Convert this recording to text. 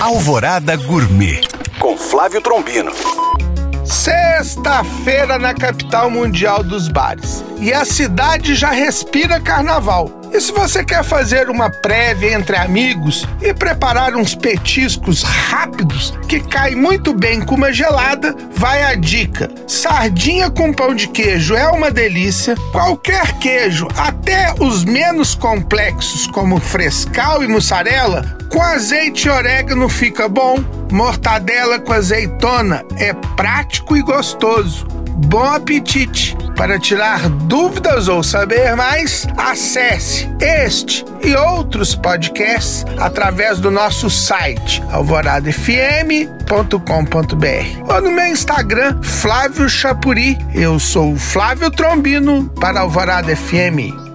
Alvorada Gourmet com Flávio Trombino. Sexta-feira na capital mundial dos bares. E a cidade já respira carnaval. E se você quer fazer uma prévia entre amigos e preparar uns petiscos rápidos que cai muito bem com uma gelada, vai a dica. Sardinha com pão de queijo é uma delícia. Qualquer queijo, até os menos complexos como frescal e mussarela, com azeite e orégano fica bom. Mortadela com azeitona é prático e gostoso. Bom apetite! Para tirar dúvidas ou saber mais, acesse este e outros podcasts através do nosso site alvoradafm.com.br ou no meu Instagram Flávio Chapuri. Eu sou Flávio Trombino para Alvorada FM.